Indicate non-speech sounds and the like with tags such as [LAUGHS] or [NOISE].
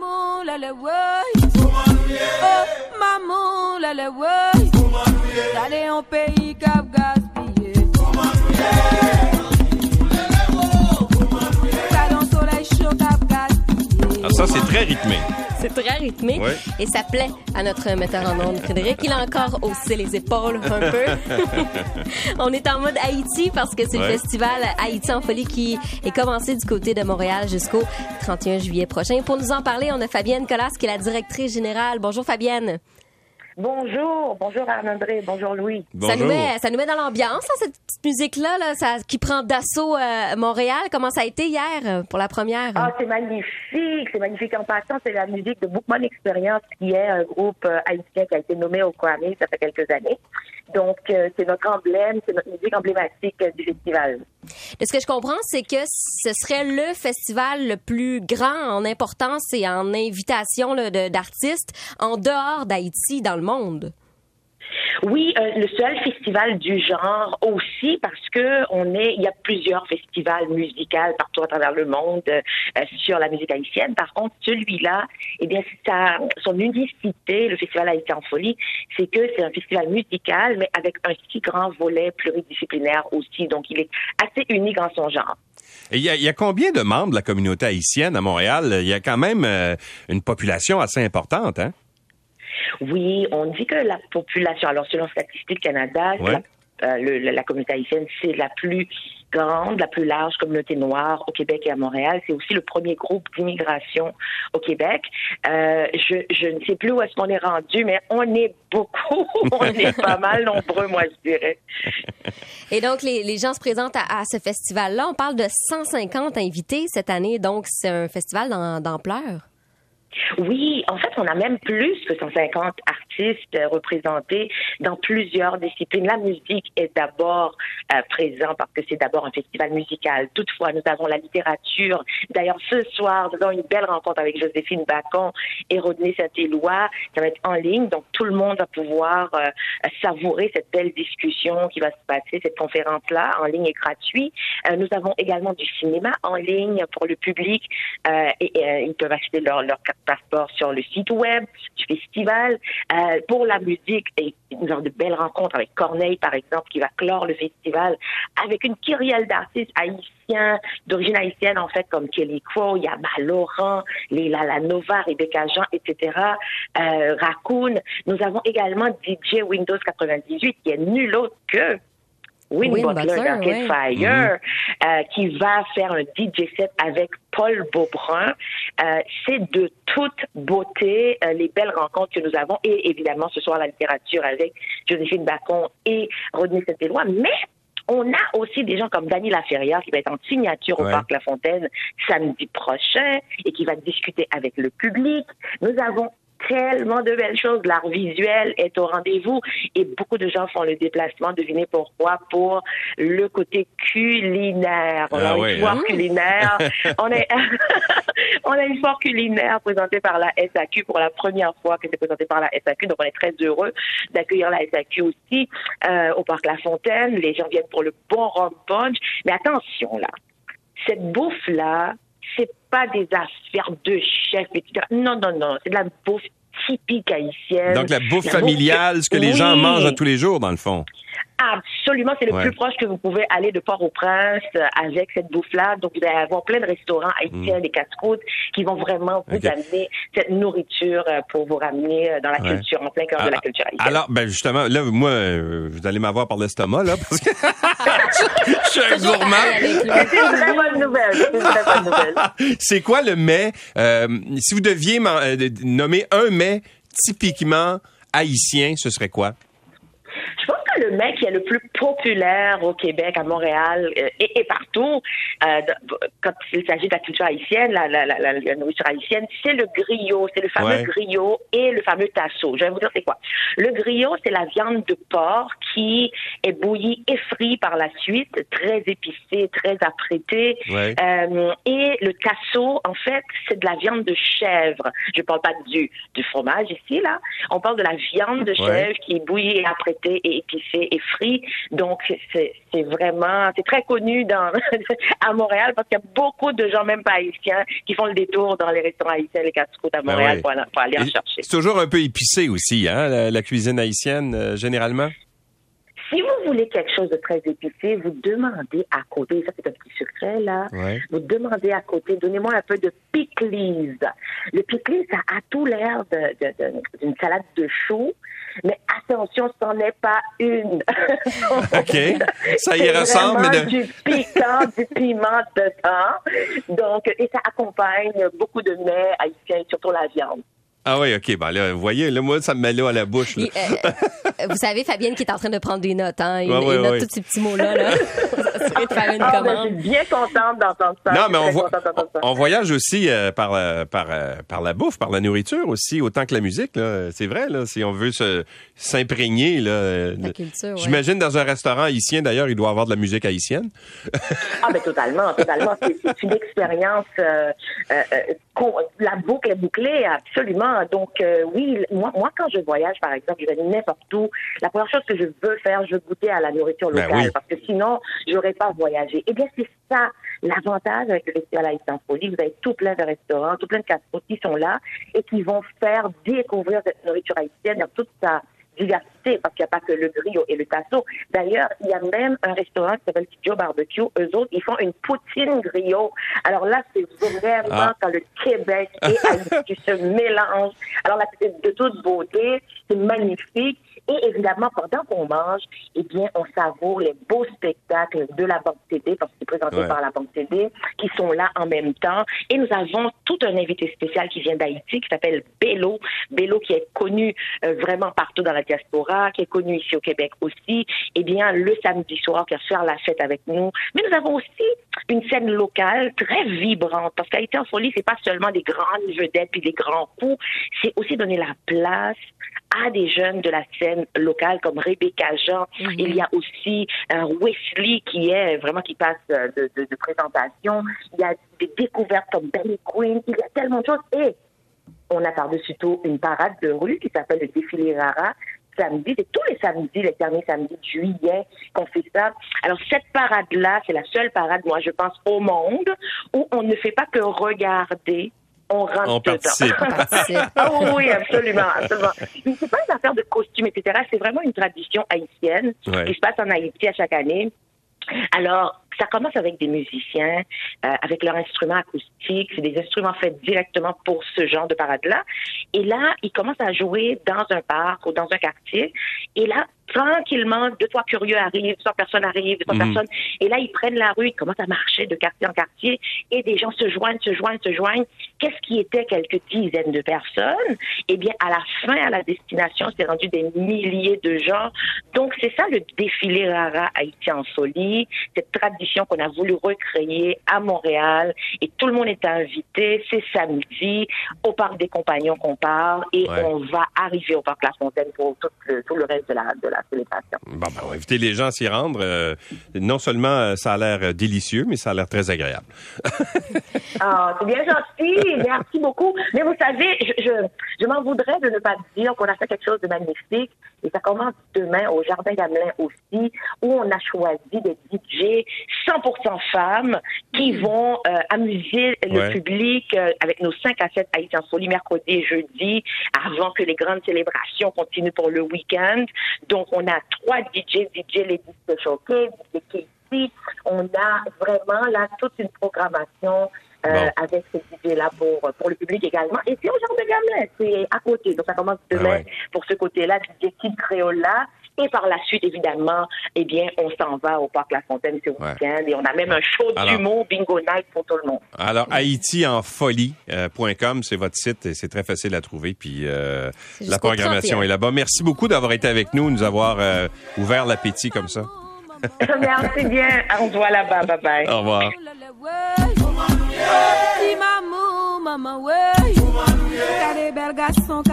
maman, la la. Oh, maman, la la. Ah, ça, c'est très rythmé. C'est très rythmé Ouais. et ça plaît à notre metteur en ondes, Frédéric. Il a encore haussé les épaules un peu. [LAUGHS] On est en mode Haïti parce que c'est le festival Haïti en folie qui est commencé du côté de Montréal jusqu'au 31 juillet prochain. Pour nous en parler, on a Fabienne Collas qui est la directrice générale. Bonjour Fabienne. Bonjour, bonjour Arnaud-André, bonjour Louis. Ça nous, Bonjour. met, ça nous met dans l'ambiance, hein, cette petite musique-là là, ça, qui prend d'assaut euh, Montréal. Comment ça a été hier euh, pour la première? Ah, c'est magnifique, c'est magnifique. En passant, c'est la musique de Bookman Experience, qui est un groupe euh, haïtien qui a été nommé au Grammy, ça fait quelques années. Donc, euh, c'est notre emblème, c'est notre musique emblématique du festival. De ce que je comprends, c'est que ce serait le festival le plus grand en importance et en invitation d'artistes en dehors d'Haïti dans le monde. Oui, euh, le seul festival du genre aussi parce que est, il y a plusieurs festivals musicaux partout à travers le monde euh, sur la musique haïtienne. Par contre, celui-là, eh bien, son unicité, le festival Haïti en folie, c'est que c'est un festival musical, mais avec un si grand volet pluridisciplinaire aussi. Donc, il est assez unique en son genre. Et il y, a- il y a combien de membres de la communauté haïtienne à Montréal? Il y a quand même euh, une population assez importante, hein? Oui, on dit que la population, alors selon Statistique Canada, Ouais. la, euh, le- la, communauté haïtienne, c'est la plus grande, la plus large communauté noire au Québec et à Montréal. C'est aussi le premier groupe d'immigration au Québec. Euh, je, je ne sais plus où est-ce qu'on est rendu, mais on est beaucoup, [LAUGHS] on est pas mal nombreux, moi je dirais. Et donc, les, les gens se présentent à, à ce festival-là. On parle de 150 invités cette année, donc c'est un festival d'am- d'ampleur. Oui, en fait, on a même plus que 150 artistes euh, représentés dans plusieurs disciplines. La musique est d'abord euh, présent parce que c'est d'abord un festival musical. Toutefois, nous avons la littérature. D'ailleurs, ce soir, nous avons une belle rencontre avec Joséphine Bacon et Rodney Saint-Éloi. Ça va être en ligne, donc tout le monde va pouvoir euh, savourer cette belle discussion qui va se passer, cette conférence-là en ligne et gratuit. Euh, nous avons également du cinéma en ligne pour le public euh, et, et, euh, ils peuvent acheter leur, leur carte passeport sur le site web du festival. Euh, pour la musique, et nous avons de belles rencontres avec Corneille, par exemple, qui va clore le festival avec une kyrielle d'artistes haïtiens, d'origine haïtienne, en fait, comme Kelly Crow, Yaba Laurent, Léla Lanova, Rebecca Jean, etc., euh, Raccoon. Nous avons également DJ Windows 98, qui est nul autre que Win, Win Butler, Butler, d'Arcade ouais. Fire, euh, qui va faire un DJ set avec Paul Beaubrun. Euh, c'est de toute beauté, euh, les belles rencontres que nous avons, et évidemment ce soir la littérature avec Joséphine Bacon et Rodney Saint-Éloi, mais on a aussi des gens comme Dany Laferrière qui va être en signature Ouais. au Parc La Fontaine samedi prochain et qui va discuter avec le public. Nous avons tellement de belles choses. L'art visuel est au rendez-vous et beaucoup de gens font le déplacement. Devinez pourquoi? Pour le côté culinaire. On Ah a ouais, une foire hein? culinaire. [LAUGHS] on, est [LAUGHS] on a une foire culinaire présentée par la SAQ pour la première fois que c'est présenté par la SAQ. Donc on est très heureux d'accueillir la SAQ aussi euh, au Parc La Fontaine. Les gens viennent pour le bon rum punch. Mais attention là, cette bouffe-là, c'est pas des affaires de chef, etc. Non, non, non, c'est de la bouffe typique haïtienne. Donc, la bouffe La familiale, ce que les gens mangent à tous les jours, dans le fond. Absolument, c'est le Ouais. plus proche que vous pouvez aller de Port-au-Prince euh, avec cette bouffe-là. Donc, vous allez avoir plein de restaurants haïtiens, des casse-croûtes qui vont vraiment vous Mm. Amener cette nourriture euh, pour vous ramener euh, dans la Ouais. culture, en plein cœur de la culture haïtienne. Alors, ben justement, là, moi, euh, vous allez m'avoir par l'estomac, là, parce que [LAUGHS] je suis un gourmand. c'est une très bonne nouvelle. [LAUGHS] C'est quoi le mets? euh, si vous deviez euh, nommer un mets typiquement haïtien, ce serait quoi? Je pense le mec qui est le plus populaire au Québec, à Montréal euh, et, et partout, euh, quand il s'agit de la culture haïtienne, la, la, la, la- nourriture haïtienne, c'est le griot, c'est le fameux Ouais. griot et le fameux tasso. Je vais vous dire c'est quoi. Le griot, c'est la viande de porc qui est bouillie et frite par la suite, très épicée, très apprêtée. Ouais. Euh, et le tasso, en fait, c'est de la viande de chèvre. Je parle pas du, du fromage ici, là. On parle de la viande de Ouais. chèvre qui est bouillie et apprêtée et épicée. Et Free. Donc, c'est vraiment, c'est très connu dans, [LAUGHS] à Montréal parce qu'il y a beaucoup de gens, même pas haïtiens, qui font le détour dans les restaurants haïtiens, les casse-croûtes à Ben Montréal pour, pour aller en chercher. C'est toujours un peu épicé aussi, hein, la, la cuisine haïtienne, euh, généralement? Voulez quelque chose de très épicé, vous demandez à côté, ça c'est un petit secret là, Ouais. vous demandez à côté, donnez-moi un peu de pickles. Le pickles, ça a tout l'air d'une salade de choux, mais attention, ce n'en est pas une. [LAUGHS] OK. Ça y ressemble, mais de- du piquant, du piment dedans. Donc, et ça accompagne beaucoup de mets haïtiens, surtout la viande. Ah oui, OK. Ben là, vous voyez, là, moi, ça me met l'eau à la bouche. là. Euh, euh, vous savez, Fabienne qui est en train de prendre des notes, hein? Il, Ouais, ouais, il note ouais. tous ces petits mots-là, là. [LAUGHS] De faire une Ah, ben, je commande. suis bien contente d'entendre ça. Non, mais on, vo- contente d'entendre ça. on voyage aussi euh, par, euh, par, par la bouffe, par la nourriture aussi, autant que la musique. là. C'est vrai, là, si on veut se s'imprégner. là, La culture, ouais. J'imagine dans un restaurant haïtien, d'ailleurs, il doit avoir de la musique haïtienne. Ah, ben totalement, totalement. C'est c'est une expérience. La boucle est bouclée, absolument. Donc, euh, oui, moi, moi, quand je voyage, par exemple, je vais n'importe où, la première chose que je veux faire, je veux goûter à la nourriture Ben locale, oui. parce que sinon, j'aurais pas voyagé. Eh bien, c'est ça l'avantage avec le Festival Haïtien Folie. Vous avez tout plein de restaurants, tout plein de casse qui sont là et qui vont faire découvrir cette nourriture haïtienne dans toute sa diversité, parce qu'il n'y a pas que le griot et le tasso. D'ailleurs, il y a même un restaurant qui s'appelle Studio Barbecue. Eux autres, ils font une poutine griot. Alors là, c'est vraiment Ah. quand le Québec et Haïti se mélangent. Alors là, c'est de toute beauté, c'est magnifique. Et évidemment, pendant qu'on mange, eh bien, on savoure les beaux spectacles de la Banque TD, parce que c'est présenté Ouais. par la Banque TD, qui sont là en même temps. Et nous avons tout un invité spécial qui vient d'Haïti, qui s'appelle Bello. Bello, qui est connu euh, vraiment partout dans la diaspora, qui est connu ici au Québec aussi. Eh bien, le samedi soir, qui va faire la fête avec nous. Mais nous avons aussi une scène locale très vibrante, parce qu'Haïti en folie, c'est pas seulement des grandes vedettes puis des grands coups, c'est aussi donner la place à des jeunes de la scène locale comme Rebecca Jean. Il y a aussi un Wesley qui est vraiment qui passe euh, de, de, de présentation. Il y a des découvertes comme Benny Queen. Il y a tellement de choses. Et on a par-dessus tout une parade de rue qui s'appelle le défilé Rara. Samedi, c'est tous les samedis, les derniers samedis de juillet qu'on fait ça. Alors cette parade-là, c'est la seule parade, moi je pense, au monde où on ne fait pas que regarder, on rentre On dedans. participe. Participe. Ah oui, oui, absolument, absolument. C'est pas une affaire de costume, etc. C'est vraiment une tradition haïtienne Ouais. qui se passe en Haïti à chaque année. Alors, ça commence avec des musiciens, euh, avec leurs instruments acoustiques. C'est des instruments faits directement pour ce genre de parade-là. Et là, ils commencent à jouer dans un parc ou dans un quartier. Et là, tranquillement, deux, trois curieux arrivent, deux, trois personnes arrivent, deux, trois Mhm. personnes. Et là, ils prennent la rue, ils commencent à marcher de quartier en quartier. Et des gens se joignent, se joignent, se joignent. Qu'est-ce qui était quelques dizaines de personnes? Eh bien, à la fin, à la destination, c'est rendu des milliers de gens. Donc, c'est ça le défilé Rara Haïti en folie, cette tradition qu'on a voulu recréer à Montréal. Et tout le monde est invité. C'est samedi au Parc des Compagnons qu'on parle. Et Ouais. on va arriver au Parc La Fontaine pour tout le, tout le reste de la, de la célébration. Bon, ben, on va inviter les gens à s'y rendre. Euh, non seulement euh, ça a l'air euh, délicieux, mais ça a l'air très agréable. [LAUGHS] Ah, c'est bien gentil. Merci beaucoup. Mais vous savez, je, je, je m'en voudrais de ne pas dire qu'on a fait quelque chose de magnifique. Et ça commence demain au Jardin Gamelin aussi, où on a choisi des DJ 100% femmes qui vont euh, amuser le Ouais. public euh, avec nos 5 à 7 Haïtiens Folie mercredi et jeudi, avant que les grandes célébrations continuent pour le week-end. Donc, on a trois DJ, DJ Les Disques Choqués, DJ Casey. On a vraiment là toute une programmation euh, Bon. avec ces DJ-là pour, pour le public également. Et c'est au genre de gamelin, c'est à côté. Donc, ça commence demain Ah ouais. pour ce côté-là, DJ Kid Créola. Et par la suite, évidemment, eh bien, on s'en va au Parc La Fontaine ce Ouais. week-end. Et on a même un show d'humour, bingo night pour tout le monde. Alors, haïtienfolie.com, c'est votre site et c'est très facile à trouver. Puis euh, la programmation 31. est là-bas. Merci beaucoup d'avoir été avec nous, nous avoir euh, ouvert l'appétit comme ça. [LAUGHS] Merci bien. On se voit là-bas. Bye bye. Au revoir. Ti mamou, maman, ouais. T'as des belles garçons qui